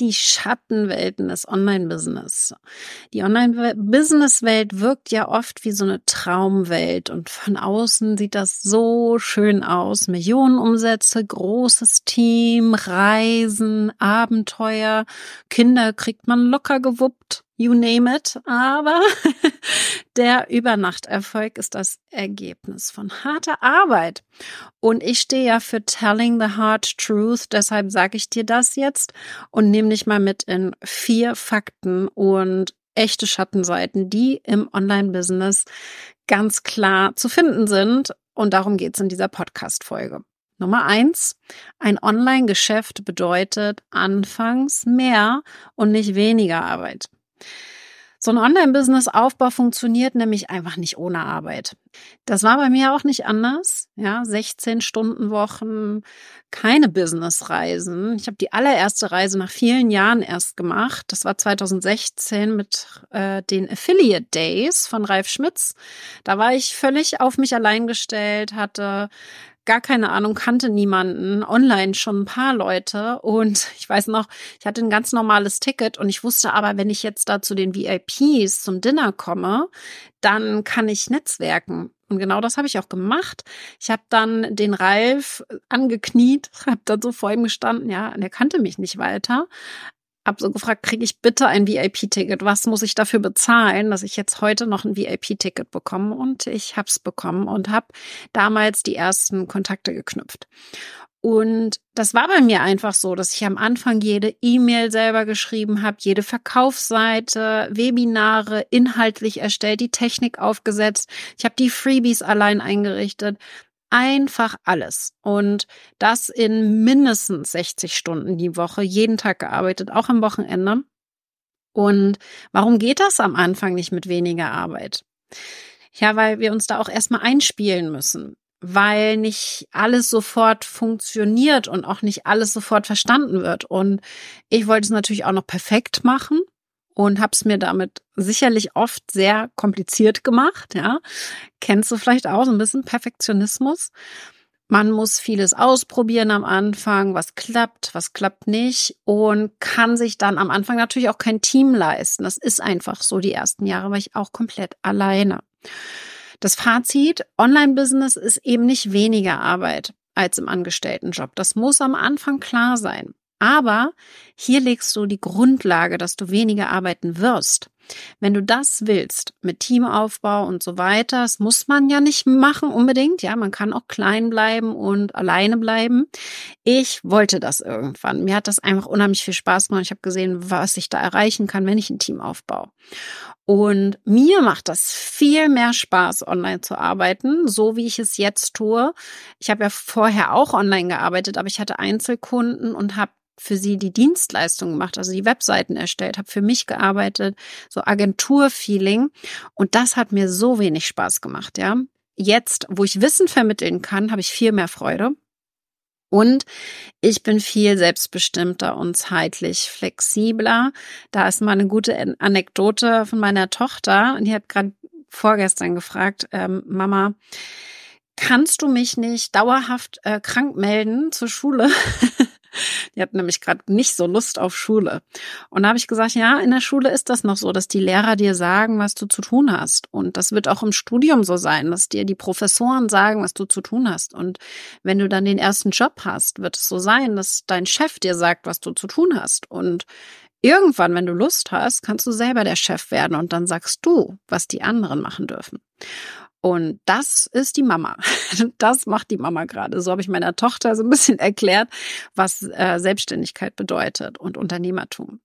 die Schattenwelten des Online-Business. Die Online-Business-Welt wirkt ja oft wie so eine Traumwelt und von außen sieht das so schön aus. Millionenumsätze, großes Team, Reisen, Abenteuer, Kinder kriegt man locker gewuppt you name it. Aber der Übernachterfolg ist das Ergebnis von harter Arbeit. Und ich stehe ja für Telling the Hard Truth, deshalb sage ich dir das jetzt und nehme dich mal mit in vier Fakten und echte Schattenseiten, die im Online-Business ganz klar zu finden sind. Und darum geht's in dieser Podcast-Folge. Nummer eins, ein Online-Geschäft bedeutet anfangs mehr und nicht weniger Arbeit. So ein Online-Business-Aufbau funktioniert nämlich einfach nicht ohne Arbeit. Das war bei mir auch nicht anders. Ja, 16 Stunden Wochen, keine Business-Reisen. Ich habe die allererste Reise nach vielen Jahren erst gemacht. Das war 2016 mit äh, den Affiliate Days von Ralf Schmitz. Da war ich völlig auf mich allein gestellt, hatte gar keine Ahnung, kannte niemanden, online schon ein paar Leute und ich weiß noch, ich hatte ein ganz normales Ticket und ich wusste aber, wenn ich jetzt da zu den VIPs zum Dinner komme, dann kann ich netzwerken. Und genau das habe ich auch gemacht. Ich habe dann den Ralf angekniet, habe dann so vor ihm gestanden, ja, und er kannte mich nicht weiter, hab so gefragt, kriege ich bitte ein VIP-Ticket? Was muss ich dafür bezahlen, dass ich jetzt heute noch ein VIP-Ticket bekomme? Und ich hab's bekommen und habe damals die ersten Kontakte geknüpft. Und das war bei mir einfach so, dass ich am Anfang jede E-Mail selber geschrieben habe, jede Verkaufsseite, Webinare inhaltlich erstellt, die Technik aufgesetzt. Ich habe die Freebies allein eingerichtet einfach alles. Und das in mindestens 60 Stunden die Woche, jeden Tag gearbeitet, auch am Wochenende. Und warum geht das am Anfang nicht mit weniger Arbeit? Ja, weil wir uns da auch erstmal einspielen müssen, weil nicht alles sofort funktioniert und auch nicht alles sofort verstanden wird. Und ich wollte es natürlich auch noch perfekt machen und habe es mir damit sicherlich oft sehr kompliziert gemacht. Ja, kennst du vielleicht auch so ein bisschen Perfektionismus? Man muss vieles ausprobieren am Anfang, was klappt, was klappt nicht und kann sich dann am Anfang natürlich auch kein Team leisten. Das ist einfach so. Die ersten Jahre war ich auch komplett alleine. Das Fazit, Online-Business ist eben nicht weniger Arbeit als im Angestelltenjob. Das muss am Anfang klar sein. Aber hier legst du die Grundlage, dass du weniger arbeiten wirst. Wenn du das willst, mit Teamaufbau und so weiter, das muss man ja nicht machen unbedingt. Ja, man kann auch klein bleiben und alleine bleiben. Ich wollte das irgendwann. Mir hat das einfach unheimlich viel Spaß gemacht. Ich habe gesehen, was ich da erreichen kann, wenn ich ein Team aufbaue. Und mir macht das viel mehr Spaß, online zu arbeiten, so wie ich es jetzt tue. Ich habe ja vorher auch online gearbeitet, aber ich hatte Einzelkunden und habe für sie die Dienstleistung gemacht, also die Webseiten erstellt, habe für mich gearbeitet, so Agenturfeeling und das hat mir so wenig Spaß gemacht, ja. Jetzt, wo ich Wissen vermitteln kann, habe ich viel mehr Freude. Und ich bin viel selbstbestimmter und zeitlich flexibler. Da ist mal eine gute Anekdote von meiner Tochter. Und die hat gerade vorgestern gefragt, ähm, Mama, kannst du mich nicht dauerhaft äh, krank melden zur Schule? Die hat nämlich gerade nicht so Lust auf Schule. Und da habe ich gesagt, ja, in der Schule ist das noch so, dass die Lehrer dir sagen, was du zu tun hast. Und das wird auch im Studium so sein, dass dir die Professoren sagen, was du zu tun hast. Und wenn du dann den ersten Job hast, wird es so sein, dass dein Chef dir sagt, was du zu tun hast. Und Irgendwann, wenn du Lust hast, kannst du selber der Chef werden und dann sagst du, was die anderen machen dürfen. Und das ist die Mama. Das macht die Mama gerade. So habe ich meiner Tochter so ein bisschen erklärt, was äh, Selbstständigkeit bedeutet und Unternehmertum.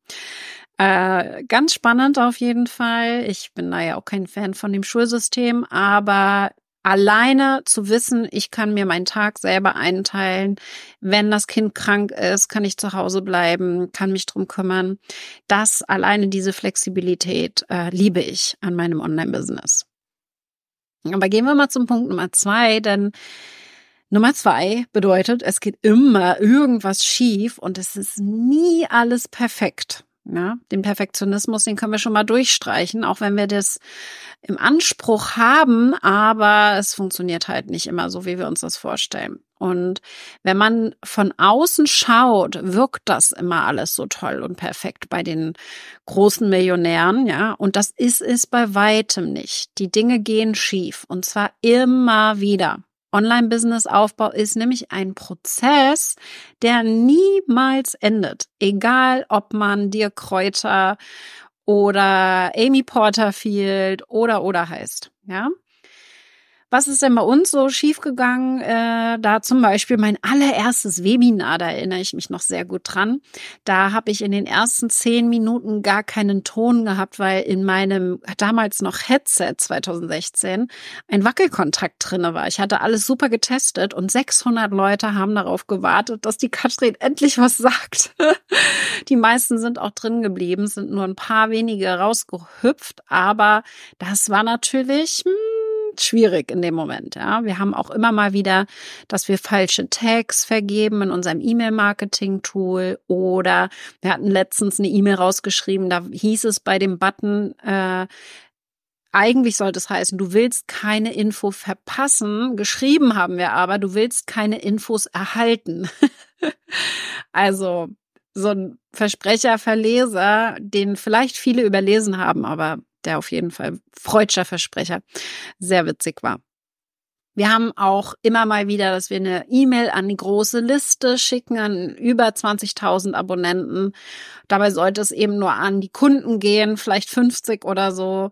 Äh, ganz spannend auf jeden Fall. Ich bin da ja auch kein Fan von dem Schulsystem, aber alleine zu wissen, ich kann mir meinen Tag selber einteilen. Wenn das Kind krank ist, kann ich zu Hause bleiben, kann mich drum kümmern. Das alleine diese Flexibilität äh, liebe ich an meinem Online-Business. Aber gehen wir mal zum Punkt Nummer zwei, denn Nummer zwei bedeutet, es geht immer irgendwas schief und es ist nie alles perfekt. Ja, den Perfektionismus, den können wir schon mal durchstreichen, auch wenn wir das im Anspruch haben, aber es funktioniert halt nicht immer so, wie wir uns das vorstellen. Und wenn man von außen schaut, wirkt das immer alles so toll und perfekt bei den großen Millionären, ja. Und das ist es bei weitem nicht. Die Dinge gehen schief und zwar immer wieder. Online-Business-Aufbau ist nämlich ein Prozess, der niemals endet. Egal, ob man dir Kräuter oder Amy Porterfield oder oder heißt, ja. Was ist denn bei uns so schiefgegangen? Äh, da zum Beispiel mein allererstes Webinar, da erinnere ich mich noch sehr gut dran. Da habe ich in den ersten zehn Minuten gar keinen Ton gehabt, weil in meinem damals noch Headset 2016 ein Wackelkontakt drinne war. Ich hatte alles super getestet und 600 Leute haben darauf gewartet, dass die Katrin endlich was sagt. die meisten sind auch drin geblieben, sind nur ein paar wenige rausgehüpft, aber das war natürlich hm, schwierig in dem Moment. Ja, wir haben auch immer mal wieder, dass wir falsche Tags vergeben in unserem E-Mail-Marketing-Tool oder wir hatten letztens eine E-Mail rausgeschrieben, da hieß es bei dem Button, äh, eigentlich sollte es heißen, du willst keine Info verpassen. Geschrieben haben wir aber, du willst keine Infos erhalten. also so ein Versprecher-Verleser, den vielleicht viele überlesen haben, aber der auf jeden Fall freudscher Versprecher sehr witzig war. Wir haben auch immer mal wieder, dass wir eine E-Mail an die große Liste schicken, an über 20.000 Abonnenten. Dabei sollte es eben nur an die Kunden gehen, vielleicht 50 oder so.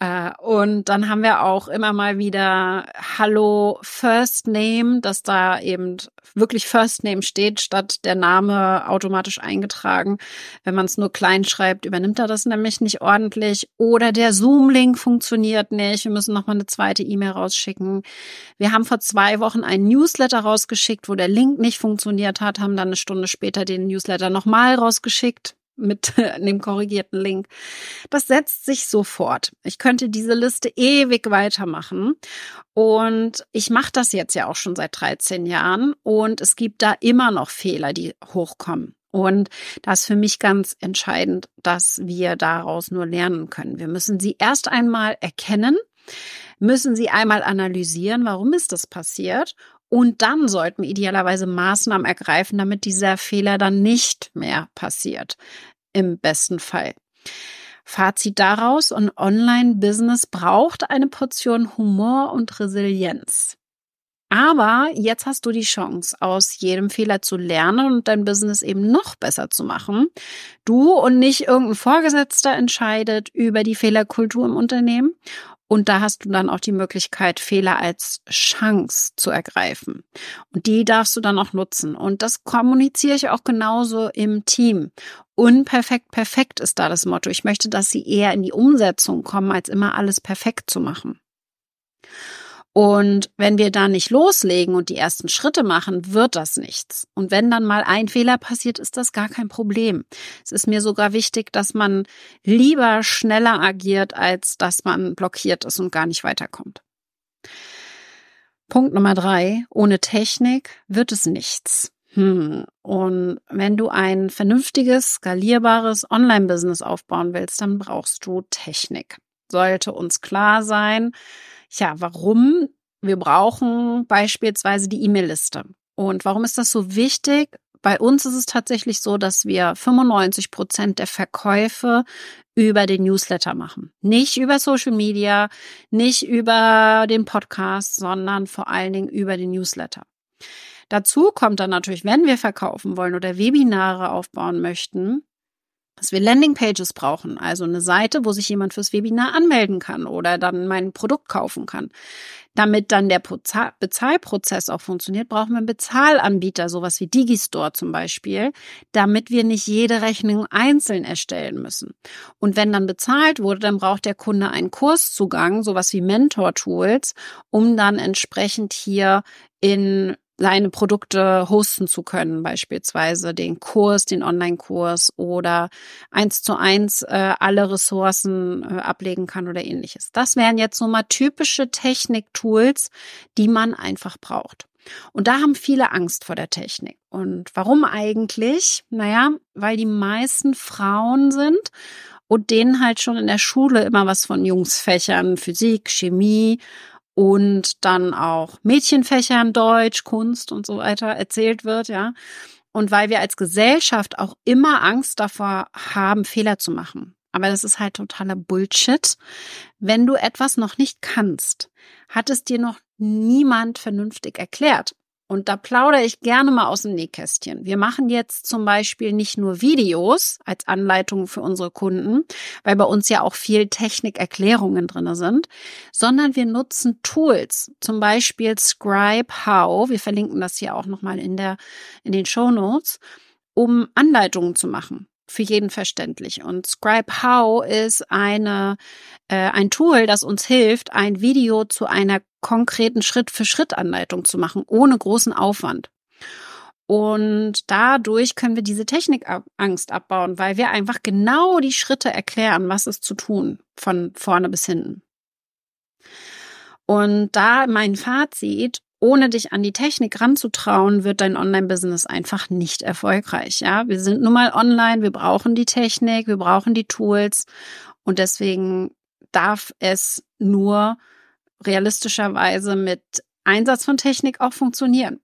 Äh, und dann haben wir auch immer mal wieder Hallo First Name, dass da eben wirklich First Name steht, statt der Name automatisch eingetragen. Wenn man es nur klein schreibt, übernimmt er das nämlich nicht ordentlich. Oder der Zoom-Link funktioniert nicht. Wir müssen nochmal eine zweite E-Mail rausschicken. Wir haben vor zwei Wochen einen Newsletter rausgeschickt, wo der Link nicht funktioniert hat, haben dann eine Stunde später den Newsletter nochmal rausgeschickt mit dem korrigierten Link. Das setzt sich sofort. Ich könnte diese Liste ewig weitermachen. Und ich mache das jetzt ja auch schon seit 13 Jahren. Und es gibt da immer noch Fehler, die hochkommen. Und das ist für mich ganz entscheidend, dass wir daraus nur lernen können. Wir müssen sie erst einmal erkennen, müssen sie einmal analysieren, warum ist das passiert und dann sollten wir idealerweise Maßnahmen ergreifen, damit dieser Fehler dann nicht mehr passiert. Im besten Fall. Fazit daraus, ein Online-Business braucht eine Portion Humor und Resilienz. Aber jetzt hast du die Chance, aus jedem Fehler zu lernen und dein Business eben noch besser zu machen. Du und nicht irgendein Vorgesetzter entscheidet über die Fehlerkultur im Unternehmen. Und da hast du dann auch die Möglichkeit, Fehler als Chance zu ergreifen. Und die darfst du dann auch nutzen. Und das kommuniziere ich auch genauso im Team. Unperfekt, perfekt ist da das Motto. Ich möchte, dass sie eher in die Umsetzung kommen, als immer alles perfekt zu machen. Und wenn wir da nicht loslegen und die ersten Schritte machen, wird das nichts. Und wenn dann mal ein Fehler passiert, ist das gar kein Problem. Es ist mir sogar wichtig, dass man lieber schneller agiert, als dass man blockiert ist und gar nicht weiterkommt. Punkt Nummer drei. Ohne Technik wird es nichts. Hm. Und wenn du ein vernünftiges, skalierbares Online-Business aufbauen willst, dann brauchst du Technik. Sollte uns klar sein, ja, warum? Wir brauchen beispielsweise die E-Mail-Liste. Und warum ist das so wichtig? Bei uns ist es tatsächlich so, dass wir 95 Prozent der Verkäufe über den Newsletter machen. Nicht über Social Media, nicht über den Podcast, sondern vor allen Dingen über den Newsletter. Dazu kommt dann natürlich, wenn wir verkaufen wollen oder Webinare aufbauen möchten, dass wir Landingpages brauchen, also eine Seite, wo sich jemand fürs Webinar anmelden kann oder dann mein Produkt kaufen kann. Damit dann der Bezahlprozess auch funktioniert, brauchen wir einen Bezahlanbieter, sowas wie Digistore zum Beispiel, damit wir nicht jede Rechnung einzeln erstellen müssen. Und wenn dann bezahlt wurde, dann braucht der Kunde einen Kurszugang, sowas wie Mentor-Tools, um dann entsprechend hier in seine Produkte hosten zu können, beispielsweise den Kurs, den Online-Kurs oder eins zu eins äh, alle Ressourcen äh, ablegen kann oder ähnliches. Das wären jetzt so mal typische Technik-Tools, die man einfach braucht. Und da haben viele Angst vor der Technik. Und warum eigentlich? Naja, weil die meisten Frauen sind und denen halt schon in der Schule immer was von Jungsfächern, Physik, Chemie und dann auch Mädchenfächern, Deutsch, Kunst und so weiter erzählt wird, ja. Und weil wir als Gesellschaft auch immer Angst davor haben, Fehler zu machen. Aber das ist halt totaler Bullshit. Wenn du etwas noch nicht kannst, hat es dir noch niemand vernünftig erklärt. Und da plaudere ich gerne mal aus dem Nähkästchen. Wir machen jetzt zum Beispiel nicht nur Videos als Anleitung für unsere Kunden, weil bei uns ja auch viel Technikerklärungen drinne sind, sondern wir nutzen Tools, zum Beispiel Scribe How. Wir verlinken das hier auch nochmal in der, in den Show Notes, um Anleitungen zu machen für jeden verständlich. Und Scribe How ist eine, äh, ein Tool, das uns hilft, ein Video zu einer konkreten Schritt-für-Schritt-Anleitung zu machen, ohne großen Aufwand. Und dadurch können wir diese Technikangst abbauen, weil wir einfach genau die Schritte erklären, was ist zu tun, von vorne bis hinten. Und da mein Fazit, ohne dich an die Technik ranzutrauen, wird dein Online-Business einfach nicht erfolgreich. Ja, wir sind nun mal online, wir brauchen die Technik, wir brauchen die Tools und deswegen darf es nur realistischerweise mit Einsatz von Technik auch funktionieren.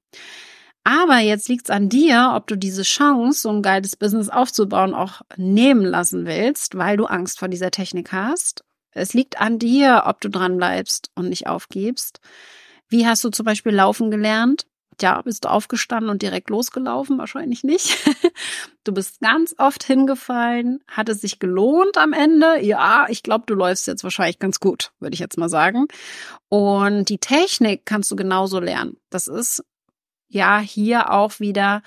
Aber jetzt liegt es an dir, ob du diese Chance, so ein geiles Business aufzubauen, auch nehmen lassen willst, weil du Angst vor dieser Technik hast. Es liegt an dir, ob du dran bleibst und nicht aufgibst. Wie hast du zum Beispiel laufen gelernt? Ja, bist du aufgestanden und direkt losgelaufen? Wahrscheinlich nicht. Du bist ganz oft hingefallen. Hat es sich gelohnt am Ende? Ja, ich glaube, du läufst jetzt wahrscheinlich ganz gut, würde ich jetzt mal sagen. Und die Technik kannst du genauso lernen. Das ist ja hier auch wieder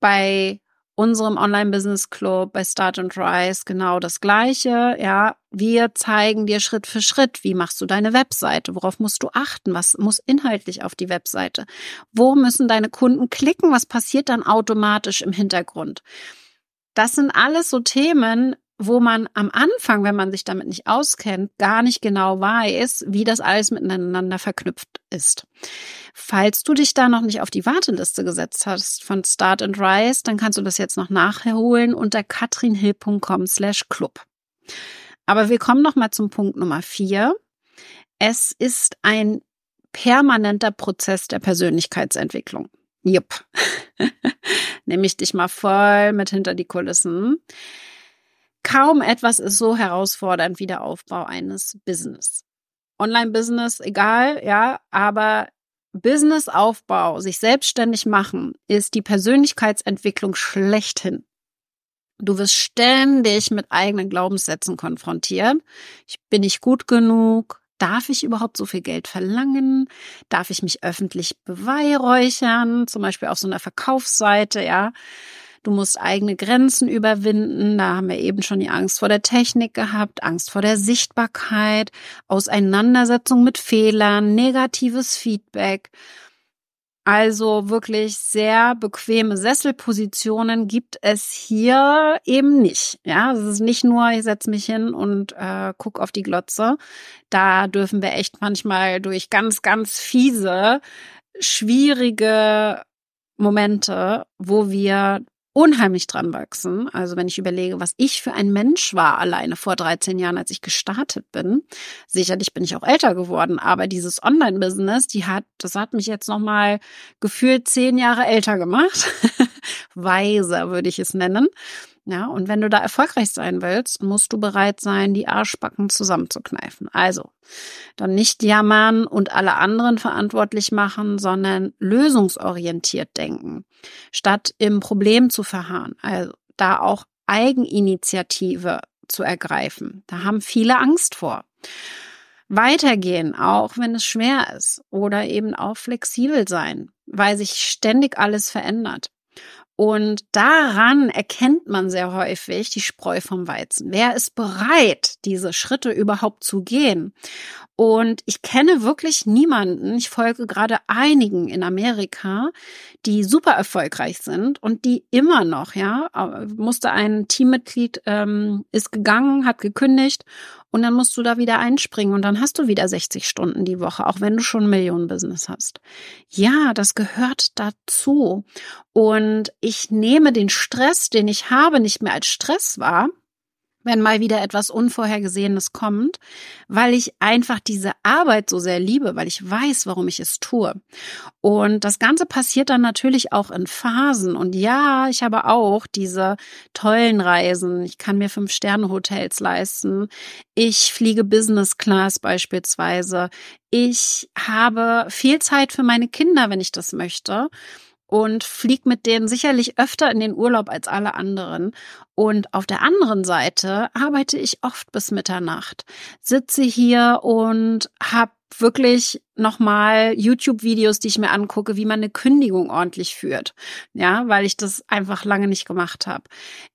bei unserem Online-Business Club bei Start and Rise genau das Gleiche. Ja, wir zeigen dir Schritt für Schritt, wie machst du deine Webseite, worauf musst du achten, was muss inhaltlich auf die Webseite, wo müssen deine Kunden klicken, was passiert dann automatisch im Hintergrund. Das sind alles so Themen, wo man am Anfang, wenn man sich damit nicht auskennt, gar nicht genau weiß, wie das alles miteinander verknüpft ist. Falls du dich da noch nicht auf die Warteliste gesetzt hast von Start and Rise, dann kannst du das jetzt noch nachholen unter katrinhill.com slash club. Aber wir kommen noch mal zum Punkt Nummer vier. Es ist ein permanenter Prozess der Persönlichkeitsentwicklung. Jupp. Nehme ich dich mal voll mit hinter die Kulissen. Kaum etwas ist so herausfordernd wie der Aufbau eines Business. Online-Business, egal, ja, aber Businessaufbau, sich selbstständig machen, ist die Persönlichkeitsentwicklung schlechthin. Du wirst ständig mit eigenen Glaubenssätzen konfrontiert. Ich bin nicht gut genug. Darf ich überhaupt so viel Geld verlangen? Darf ich mich öffentlich beweihräuchern? Zum Beispiel auf so einer Verkaufsseite, ja. Du musst eigene Grenzen überwinden. Da haben wir eben schon die Angst vor der Technik gehabt, Angst vor der Sichtbarkeit, Auseinandersetzung mit Fehlern, negatives Feedback. Also wirklich sehr bequeme Sesselpositionen gibt es hier eben nicht. Ja, es ist nicht nur, ich setze mich hin und äh, guck auf die Glotze. Da dürfen wir echt manchmal durch ganz, ganz fiese, schwierige Momente, wo wir unheimlich dran wachsen. Also wenn ich überlege, was ich für ein Mensch war alleine vor 13 Jahren, als ich gestartet bin. Sicherlich bin ich auch älter geworden, aber dieses Online-Business, die hat, das hat mich jetzt noch mal gefühlt zehn Jahre älter gemacht. Weiser würde ich es nennen. Ja, und wenn du da erfolgreich sein willst, musst du bereit sein, die Arschbacken zusammenzukneifen. Also, dann nicht jammern und alle anderen verantwortlich machen, sondern lösungsorientiert denken, statt im Problem zu verharren. Also, da auch Eigeninitiative zu ergreifen. Da haben viele Angst vor. Weitergehen, auch wenn es schwer ist oder eben auch flexibel sein, weil sich ständig alles verändert. Und daran erkennt man sehr häufig die Spreu vom Weizen. Wer ist bereit, diese Schritte überhaupt zu gehen? Und ich kenne wirklich niemanden, ich folge gerade einigen in Amerika, die super erfolgreich sind und die immer noch, ja, musste ein Teammitglied, ähm, ist gegangen, hat gekündigt und dann musst du da wieder einspringen und dann hast du wieder 60 Stunden die Woche, auch wenn du schon ein Millionenbusiness hast. Ja, das gehört dazu. Und ich nehme den Stress, den ich habe, nicht mehr als Stress wahr, wenn mal wieder etwas Unvorhergesehenes kommt, weil ich einfach diese Arbeit so sehr liebe, weil ich weiß, warum ich es tue. Und das Ganze passiert dann natürlich auch in Phasen. Und ja, ich habe auch diese tollen Reisen. Ich kann mir Fünf-Sterne-Hotels leisten. Ich fliege Business Class beispielsweise. Ich habe viel Zeit für meine Kinder, wenn ich das möchte und fliege mit denen sicherlich öfter in den Urlaub als alle anderen. Und auf der anderen Seite arbeite ich oft bis Mitternacht, sitze hier und habe wirklich nochmal YouTube-Videos, die ich mir angucke, wie man eine Kündigung ordentlich führt. Ja, weil ich das einfach lange nicht gemacht habe.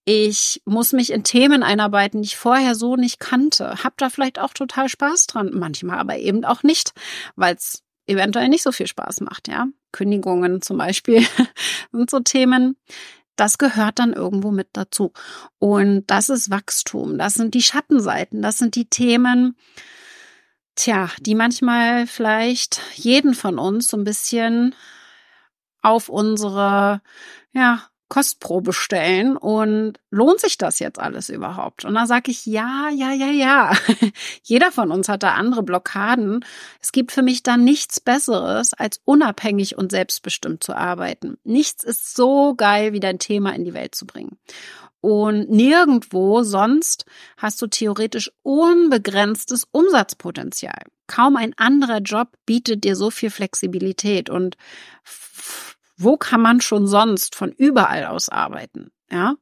Ich muss mich in Themen einarbeiten, die ich vorher so nicht kannte. Hab da vielleicht auch total Spaß dran, manchmal aber eben auch nicht, weil es eventuell nicht so viel Spaß macht, ja. Kündigungen zum Beispiel sind so Themen. Das gehört dann irgendwo mit dazu. Und das ist Wachstum. Das sind die Schattenseiten. Das sind die Themen, tja, die manchmal vielleicht jeden von uns so ein bisschen auf unsere, ja, Kostprobe stellen und lohnt sich das jetzt alles überhaupt? Und da sage ich ja, ja, ja, ja. Jeder von uns hat da andere Blockaden. Es gibt für mich da nichts Besseres, als unabhängig und selbstbestimmt zu arbeiten. Nichts ist so geil, wie dein Thema in die Welt zu bringen. Und nirgendwo sonst hast du theoretisch unbegrenztes Umsatzpotenzial. Kaum ein anderer Job bietet dir so viel Flexibilität und wo kann man schon sonst von überall aus arbeiten? Ja,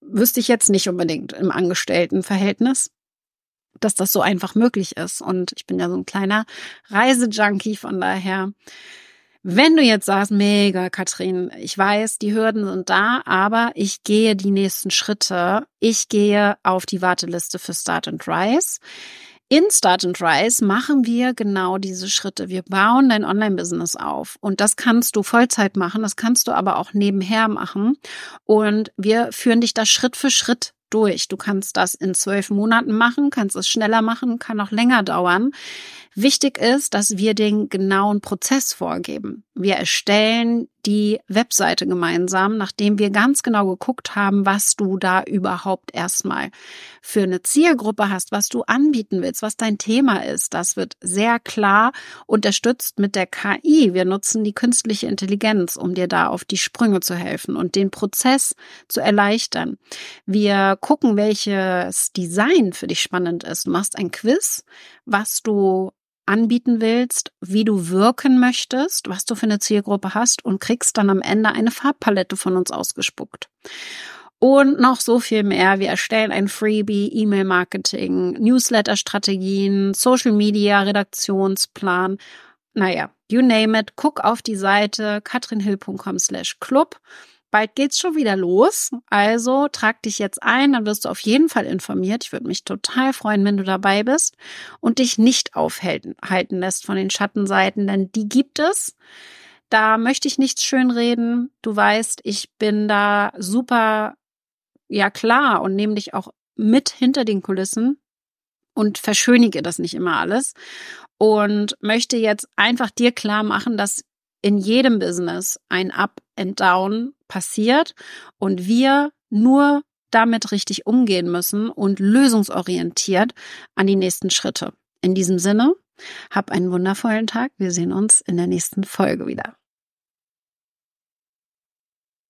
wüsste ich jetzt nicht unbedingt im Angestelltenverhältnis, dass das so einfach möglich ist. Und ich bin ja so ein kleiner Reisejunkie, von daher. Wenn du jetzt sagst, mega, Katrin, ich weiß, die Hürden sind da, aber ich gehe die nächsten Schritte. Ich gehe auf die Warteliste für Start and Rise. In Start and Rise machen wir genau diese Schritte. Wir bauen dein Online-Business auf und das kannst du Vollzeit machen, das kannst du aber auch nebenher machen und wir führen dich da Schritt für Schritt durch. Du kannst das in zwölf Monaten machen, kannst es schneller machen, kann auch länger dauern. Wichtig ist, dass wir den genauen Prozess vorgeben. Wir erstellen die Webseite gemeinsam, nachdem wir ganz genau geguckt haben, was du da überhaupt erstmal für eine Zielgruppe hast, was du anbieten willst, was dein Thema ist. Das wird sehr klar unterstützt mit der KI. Wir nutzen die künstliche Intelligenz, um dir da auf die Sprünge zu helfen und den Prozess zu erleichtern. Wir gucken, welches Design für dich spannend ist. Du machst ein Quiz, was du anbieten willst, wie du wirken möchtest, was du für eine Zielgruppe hast und kriegst dann am Ende eine Farbpalette von uns ausgespuckt. Und noch so viel mehr. Wir erstellen ein Freebie, E-Mail-Marketing, Newsletter-Strategien, Social-Media-Redaktionsplan. Naja, you name it. Guck auf die Seite katrinhill.com slash club Bald geht's schon wieder los. Also trag dich jetzt ein, dann wirst du auf jeden Fall informiert. Ich würde mich total freuen, wenn du dabei bist und dich nicht aufhalten lässt von den Schattenseiten, denn die gibt es. Da möchte ich nichts schönreden. Du weißt, ich bin da super, ja klar und nehme dich auch mit hinter den Kulissen und verschönige das nicht immer alles und möchte jetzt einfach dir klar machen, dass in jedem Business ein Up and Down passiert und wir nur damit richtig umgehen müssen und lösungsorientiert an die nächsten Schritte. In diesem Sinne, hab einen wundervollen Tag. Wir sehen uns in der nächsten Folge wieder.